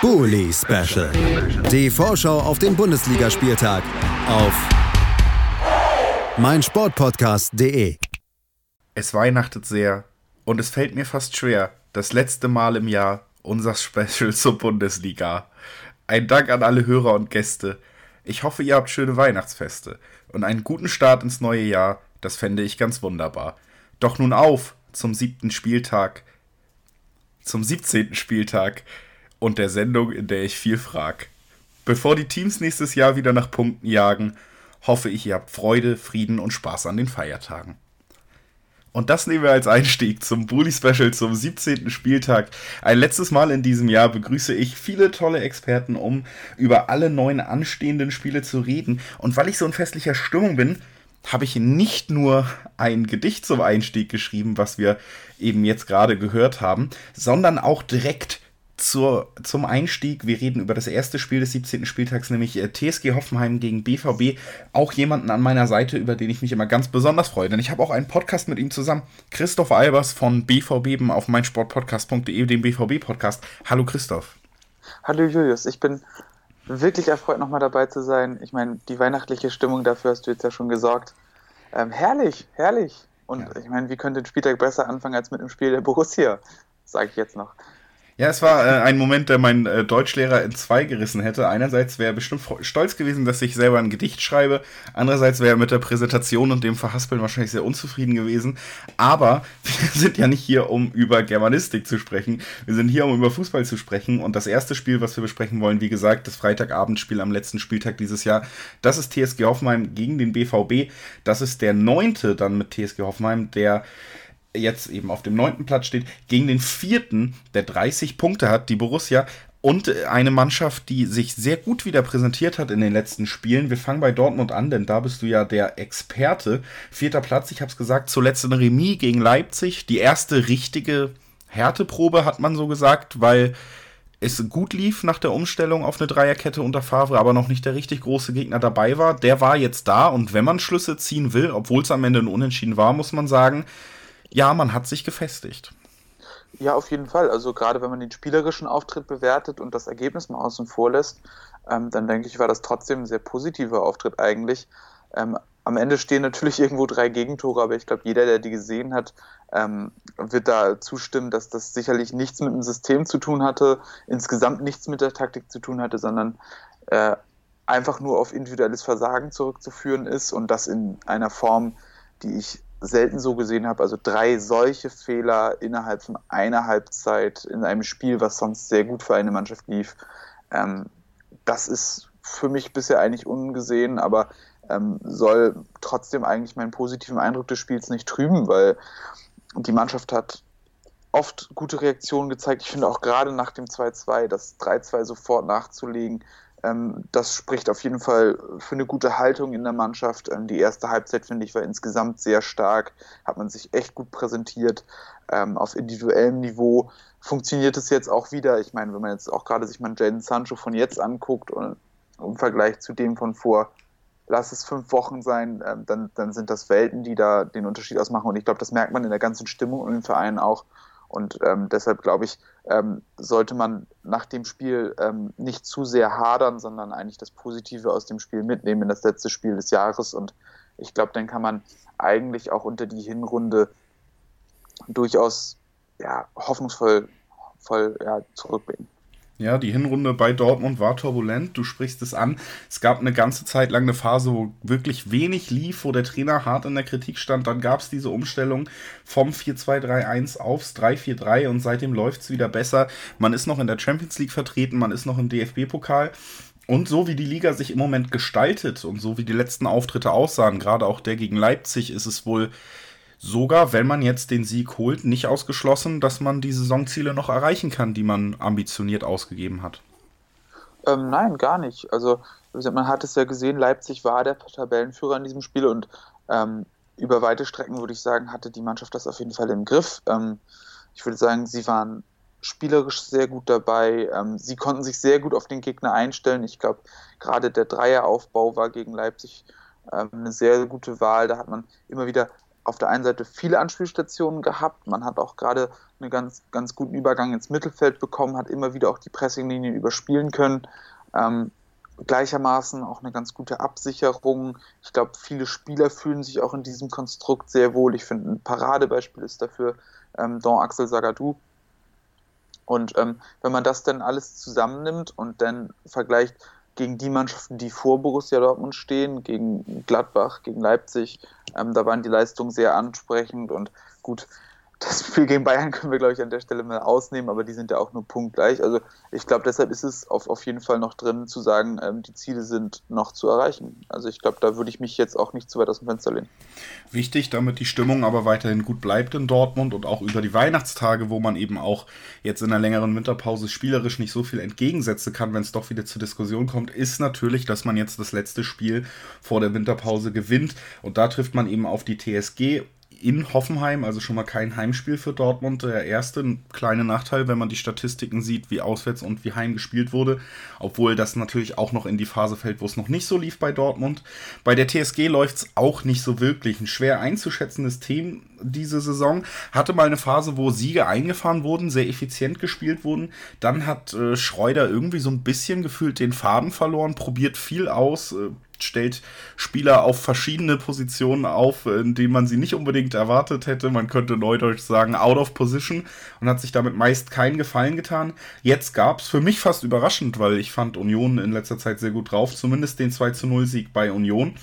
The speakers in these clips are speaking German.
Bully Special. Die Vorschau auf den Bundesligaspieltag auf meinsportpodcast.de. Es weihnachtet sehr und es fällt mir fast schwer, das letzte Mal im Jahr unser Special zur Bundesliga. Ein Dank an alle Hörer und Gäste. Ich hoffe, ihr habt schöne Weihnachtsfeste und einen guten Start ins neue Jahr. Das fände ich ganz wunderbar. Doch nun auf zum siebten Spieltag, zum 17. Spieltag und der Sendung, in der ich viel frag. Bevor die Teams nächstes Jahr wieder nach Punkten jagen, hoffe ich, ihr habt Freude, Frieden und Spaß an den Feiertagen. Und das nehmen wir als Einstieg zum Bully Special zum 17. Spieltag. Ein letztes Mal in diesem Jahr begrüße ich viele tolle Experten, um über alle neun anstehenden Spiele zu reden. Und weil ich so in festlicher Stimmung bin, habe ich nicht nur ein Gedicht zum Einstieg geschrieben, was wir eben jetzt gerade gehört haben, sondern auch direkt zur, zum Einstieg. Wir reden über das erste Spiel des 17. Spieltags, nämlich äh, TSG Hoffenheim gegen BVB. Auch jemanden an meiner Seite, über den ich mich immer ganz besonders freue. Denn ich habe auch einen Podcast mit ihm zusammen. Christoph Albers von BVB auf meinsportpodcast.de, dem BVB-Podcast. Hallo Christoph. Hallo Julius, ich bin wirklich erfreut, nochmal dabei zu sein. Ich meine, die weihnachtliche Stimmung dafür hast du jetzt ja schon gesorgt. Ähm, herrlich, herrlich. Und ja. ich meine, wie könnte ein Spieltag besser anfangen als mit dem Spiel der Borussia? Sage ich jetzt noch. Ja, es war äh, ein Moment, der mein äh, Deutschlehrer in zwei gerissen hätte. Einerseits wäre er bestimmt stolz gewesen, dass ich selber ein Gedicht schreibe. Andererseits wäre er mit der Präsentation und dem Verhaspeln wahrscheinlich sehr unzufrieden gewesen. Aber wir sind ja nicht hier, um über Germanistik zu sprechen. Wir sind hier, um über Fußball zu sprechen. Und das erste Spiel, was wir besprechen wollen, wie gesagt, das Freitagabendspiel am letzten Spieltag dieses Jahr, das ist TSG Hoffenheim gegen den BVB. Das ist der neunte dann mit TSG Hoffenheim, der jetzt eben auf dem neunten Platz steht, gegen den vierten, der 30 Punkte hat, die Borussia. Und eine Mannschaft, die sich sehr gut wieder präsentiert hat in den letzten Spielen. Wir fangen bei Dortmund an, denn da bist du ja der Experte. Vierter Platz, ich habe es gesagt, zuletzt ein Remis gegen Leipzig. Die erste richtige Härteprobe, hat man so gesagt, weil es gut lief nach der Umstellung auf eine Dreierkette unter Favre, aber noch nicht der richtig große Gegner dabei war. Der war jetzt da und wenn man Schlüsse ziehen will, obwohl es am Ende ein Unentschieden war, muss man sagen, ja, man hat sich gefestigt. Ja, auf jeden Fall. Also gerade wenn man den spielerischen Auftritt bewertet und das Ergebnis mal außen vor lässt, ähm, dann denke ich, war das trotzdem ein sehr positiver Auftritt eigentlich. Ähm, am Ende stehen natürlich irgendwo drei Gegentore, aber ich glaube, jeder, der die gesehen hat, ähm, wird da zustimmen, dass das sicherlich nichts mit dem System zu tun hatte, insgesamt nichts mit der Taktik zu tun hatte, sondern äh, einfach nur auf individuelles Versagen zurückzuführen ist und das in einer Form, die ich selten so gesehen habe. Also drei solche Fehler innerhalb von einer Halbzeit in einem Spiel, was sonst sehr gut für eine Mannschaft lief. Ähm, das ist für mich bisher eigentlich ungesehen, aber ähm, soll trotzdem eigentlich meinen positiven Eindruck des Spiels nicht trüben, weil die Mannschaft hat oft gute Reaktionen gezeigt. Ich finde auch gerade nach dem 2-2, das 3-2 sofort nachzulegen, das spricht auf jeden Fall für eine gute Haltung in der Mannschaft. Ähm, die erste Halbzeit, finde ich, war insgesamt sehr stark, hat man sich echt gut präsentiert. Ähm, auf individuellem Niveau funktioniert es jetzt auch wieder. Ich meine, wenn man jetzt auch gerade sich mal Jaden Sancho von jetzt anguckt und im Vergleich zu dem von vor, lass es fünf Wochen sein, dann, dann sind das Welten, die da den Unterschied ausmachen. Und ich glaube, das merkt man in der ganzen Stimmung und im Verein auch. Und ähm, deshalb glaube ich, ähm, sollte man nach dem Spiel ähm, nicht zu sehr hadern, sondern eigentlich das Positive aus dem Spiel mitnehmen in das letzte Spiel des Jahres. Und ich glaube, dann kann man eigentlich auch unter die Hinrunde durchaus ja, hoffnungsvoll voll, ja, zurückblicken. Ja, die Hinrunde bei Dortmund war turbulent. Du sprichst es an. Es gab eine ganze Zeit lang eine Phase, wo wirklich wenig lief, wo der Trainer hart in der Kritik stand. Dann gab es diese Umstellung vom 4-2-3-1 aufs 3-4-3 und seitdem läuft es wieder besser. Man ist noch in der Champions League vertreten, man ist noch im DFB-Pokal. Und so wie die Liga sich im Moment gestaltet und so wie die letzten Auftritte aussahen, gerade auch der gegen Leipzig, ist es wohl sogar, wenn man jetzt den Sieg holt, nicht ausgeschlossen, dass man die Saisonziele noch erreichen kann, die man ambitioniert ausgegeben hat. Ähm, nein, gar nicht. Also man hat es ja gesehen, Leipzig war der Tabellenführer in diesem Spiel und ähm, über weite Strecken würde ich sagen, hatte die Mannschaft das auf jeden Fall im Griff. Ähm, ich würde sagen, sie waren spielerisch sehr gut dabei. Ähm, sie konnten sich sehr gut auf den Gegner einstellen. Ich glaube, gerade der Dreieraufbau war gegen Leipzig ähm, eine sehr gute Wahl. Da hat man immer wieder auf der einen Seite viele Anspielstationen gehabt. Man hat auch gerade einen ganz, ganz guten Übergang ins Mittelfeld bekommen, hat immer wieder auch die Pressinglinien überspielen können. Ähm, gleichermaßen auch eine ganz gute Absicherung. Ich glaube, viele Spieler fühlen sich auch in diesem Konstrukt sehr wohl. Ich finde, ein Paradebeispiel ist dafür ähm, Don Axel Sagadou. Und ähm, wenn man das dann alles zusammennimmt und dann vergleicht gegen die Mannschaften, die vor Borussia Dortmund stehen, gegen Gladbach, gegen Leipzig, ähm, da waren die Leistungen sehr ansprechend und gut, das Spiel gegen Bayern können wir, glaube ich, an der Stelle mal ausnehmen, aber die sind ja auch nur punktgleich. Also ich glaube, deshalb ist es auf, auf jeden Fall noch drin zu sagen, ähm, die Ziele sind noch zu erreichen. Also ich glaube, da würde ich mich jetzt auch nicht zu weit aus dem Fenster lehnen. Wichtig, damit die Stimmung aber weiterhin gut bleibt in Dortmund und auch über die Weihnachtstage, wo man eben auch jetzt in einer längeren Winterpause spielerisch nicht so viel entgegensetzen kann, wenn es doch wieder zur Diskussion kommt, ist natürlich, dass man jetzt das letzte Spiel vor der Winterpause gewinnt. Und da trifft man eben auf die TSG in Hoffenheim, also schon mal kein Heimspiel für Dortmund. Der erste kleine Nachteil, wenn man die Statistiken sieht, wie auswärts und wie heim gespielt wurde, obwohl das natürlich auch noch in die Phase fällt, wo es noch nicht so lief bei Dortmund. Bei der TSG läuft es auch nicht so wirklich. Ein schwer einzuschätzendes Team diese Saison. Hatte mal eine Phase, wo Siege eingefahren wurden, sehr effizient gespielt wurden. Dann hat äh, Schreuder irgendwie so ein bisschen gefühlt den Faden verloren, probiert viel aus, äh, stellt Spieler auf verschiedene Positionen auf, in denen man sie nicht unbedingt erwartet hätte. Man könnte neudeutsch sagen, out of position und hat sich damit meist keinen Gefallen getan. Jetzt gab es für mich fast überraschend, weil ich fand Union in letzter Zeit sehr gut drauf, zumindest den 2 zu 0 Sieg bei Union.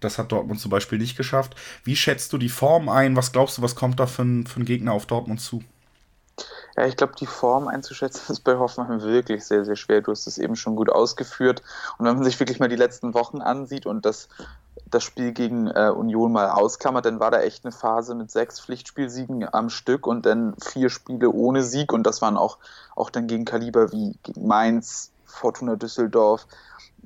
Das hat Dortmund zum Beispiel nicht geschafft. Wie schätzt du die Form ein? Was glaubst du, was kommt da für ein, für ein Gegner auf Dortmund zu? Ja, ich glaube, die Form einzuschätzen ist bei Hoffenheim wirklich sehr, sehr schwer. Du hast es eben schon gut ausgeführt. Und wenn man sich wirklich mal die letzten Wochen ansieht und das, das Spiel gegen äh, Union mal ausklammert, dann war da echt eine Phase mit sechs Pflichtspielsiegen am Stück und dann vier Spiele ohne Sieg. Und das waren auch, auch dann gegen Kaliber wie gegen Mainz, Fortuna Düsseldorf,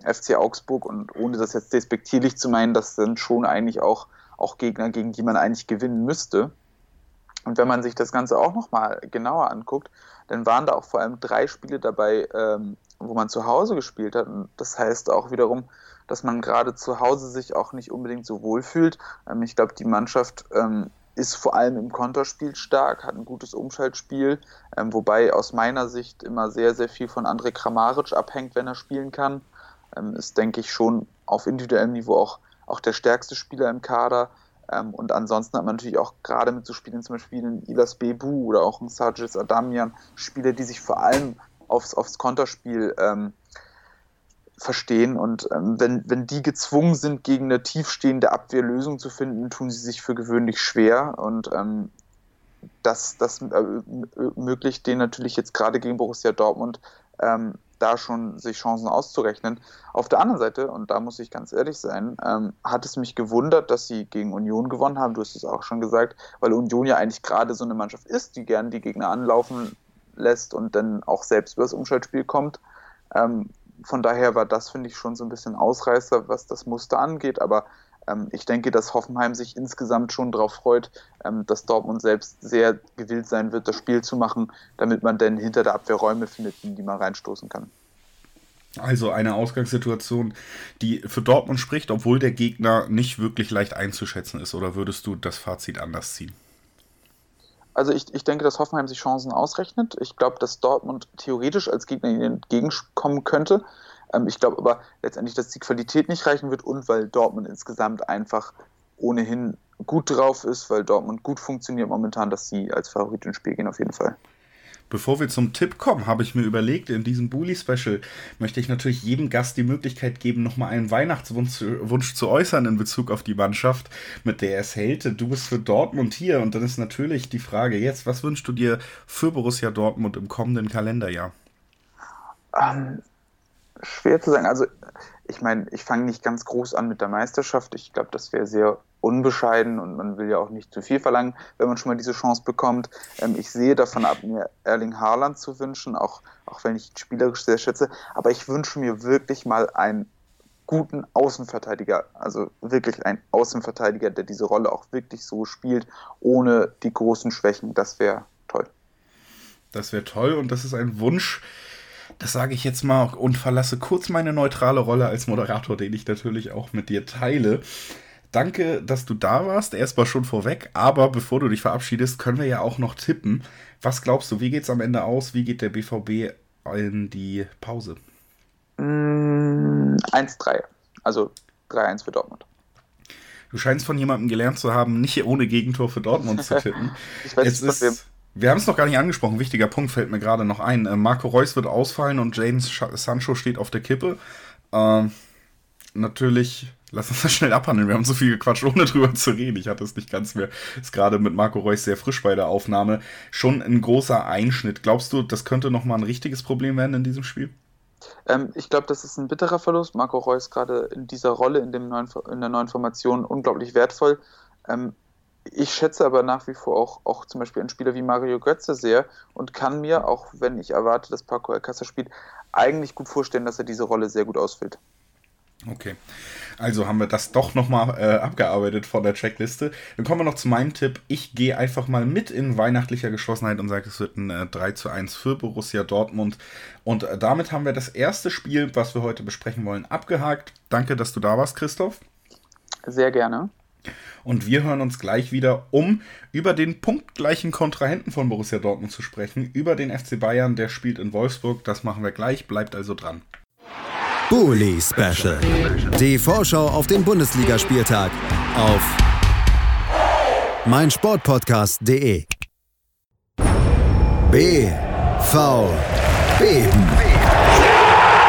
FC Augsburg. Und ohne das jetzt despektierlich zu meinen, das sind schon eigentlich auch, auch Gegner, gegen die man eigentlich gewinnen müsste. Und wenn man sich das Ganze auch nochmal genauer anguckt, dann waren da auch vor allem drei Spiele dabei, ähm, wo man zu Hause gespielt hat. Und das heißt auch wiederum, dass man gerade zu Hause sich auch nicht unbedingt so wohl fühlt. Ähm, ich glaube, die Mannschaft ähm, ist vor allem im Konterspiel stark, hat ein gutes Umschaltspiel, ähm, wobei aus meiner Sicht immer sehr, sehr viel von André Kramaric abhängt, wenn er spielen kann. Ähm, ist, denke ich, schon auf individuellem Niveau auch, auch der stärkste Spieler im Kader. Ähm, und ansonsten hat man natürlich auch gerade mit so Spielen, zum Beispiel in Ilas Bebu oder auch in Sargis Adamian, Spieler, die sich vor allem aufs, aufs Konterspiel ähm, verstehen. Und ähm, wenn, wenn die gezwungen sind, gegen eine tiefstehende Abwehrlösung zu finden, tun sie sich für gewöhnlich schwer. Und ähm, das, das äh, ermöglicht denen natürlich jetzt gerade gegen Borussia Dortmund ähm, da schon sich Chancen auszurechnen. Auf der anderen Seite, und da muss ich ganz ehrlich sein, ähm, hat es mich gewundert, dass sie gegen Union gewonnen haben. Du hast es auch schon gesagt, weil Union ja eigentlich gerade so eine Mannschaft ist, die gern die Gegner anlaufen lässt und dann auch selbst über das Umschaltspiel kommt. Ähm, von daher war das, finde ich, schon so ein bisschen Ausreißer, was das Muster angeht. Aber ich denke, dass Hoffenheim sich insgesamt schon darauf freut, ähm, dass Dortmund selbst sehr gewillt sein wird, das Spiel zu machen, damit man dann hinter der Abwehr Räume findet, in die man reinstoßen kann. Also eine Ausgangssituation, die für Dortmund spricht, obwohl der Gegner nicht wirklich leicht einzuschätzen ist. Oder würdest du das Fazit anders ziehen? Also ich, ich denke, dass Hoffenheim sich Chancen ausrechnet. Ich glaube, dass Dortmund theoretisch als Gegner ihnen entgegenkommen könnte. Ähm, ich glaube aber letztendlich, dass die Qualität nicht reichen wird und weil Dortmund insgesamt einfach ohnehin gut drauf ist, weil Dortmund gut funktioniert momentan, dass sie als Favorit ins Spiel gehen auf jeden Fall. Bevor wir zum Tipp kommen, habe ich mir überlegt, in diesem Bully-Special möchte ich natürlich jedem Gast die Möglichkeit geben, nochmal einen Weihnachtswunsch Wunsch zu äußern in Bezug auf die Mannschaft, mit der er es hält. Du bist für Dortmund hier und dann ist natürlich die Frage jetzt, was wünschst du dir für Borussia Dortmund im kommenden Kalenderjahr? Ähm, schwer zu sagen. Also, ich meine, ich fange nicht ganz groß an mit der Meisterschaft. Ich glaube, das wäre sehr unbescheiden und man will ja auch nicht zu viel verlangen, wenn man schon mal diese Chance bekommt. Ähm, ich sehe davon ab, mir Erling Haaland zu wünschen, auch, auch wenn ich ihn spielerisch sehr schätze. Aber ich wünsche mir wirklich mal einen guten Außenverteidiger, also wirklich einen Außenverteidiger, der diese Rolle auch wirklich so spielt, ohne die großen Schwächen. Das wäre toll. Das wäre toll und das ist ein Wunsch, das sage ich jetzt mal und verlasse kurz meine neutrale Rolle als Moderator, den ich natürlich auch mit dir teile. danke, dass du da warst. Erstmal schon vorweg. Aber bevor du dich verabschiedest, können wir ja auch noch tippen. Was glaubst du, wie geht es am Ende aus? Wie geht der BVB in die Pause? Mm, 1-3. Also 3-1 für Dortmund. Du scheinst von jemandem gelernt zu haben, nicht ohne Gegentor für Dortmund zu tippen. ich weiß es nicht, ist, wir haben es noch gar nicht angesprochen. Wichtiger Punkt fällt mir gerade noch ein. Äh, Marco Reus wird ausfallen und James Sancho steht auf der Kippe. Ähm, natürlich, lass uns das schnell abhandeln. Wir haben so viel gequatscht, ohne drüber zu reden. Ich hatte es nicht ganz mehr. Ist gerade mit Marco Reus sehr frisch bei der Aufnahme. Schon ein großer Einschnitt. Glaubst du, das könnte nochmal ein richtiges Problem werden in diesem Spiel? Ähm, ich glaube, das ist ein bitterer Verlust. Marco Reus gerade in dieser Rolle, in, dem neuen, in der neuen Formation unglaublich wertvoll. Ähm, ich schätze aber nach wie vor auch, auch zum Beispiel einen Spieler wie Mario Götze sehr und kann mir, auch wenn ich erwarte, dass Paco Alcázar spielt, eigentlich gut vorstellen, dass er diese Rolle sehr gut ausfüllt. Okay, also haben wir das doch nochmal äh, abgearbeitet von der Checkliste. Dann kommen wir noch zu meinem Tipp. Ich gehe einfach mal mit in weihnachtlicher Geschlossenheit und sage, es wird ein äh, 3 zu 1 für Borussia Dortmund. Und äh, damit haben wir das erste Spiel, was wir heute besprechen wollen, abgehakt. Danke, dass du da warst, Christoph. Sehr gerne. Und wir hören uns gleich wieder, um über den punktgleichen Kontrahenten von Borussia Dortmund zu sprechen, über den FC Bayern, der spielt in Wolfsburg. Das machen wir gleich, bleibt also dran. Bully Special. Die Vorschau auf den Bundesligaspieltag auf meinsportpodcast.de. BVB.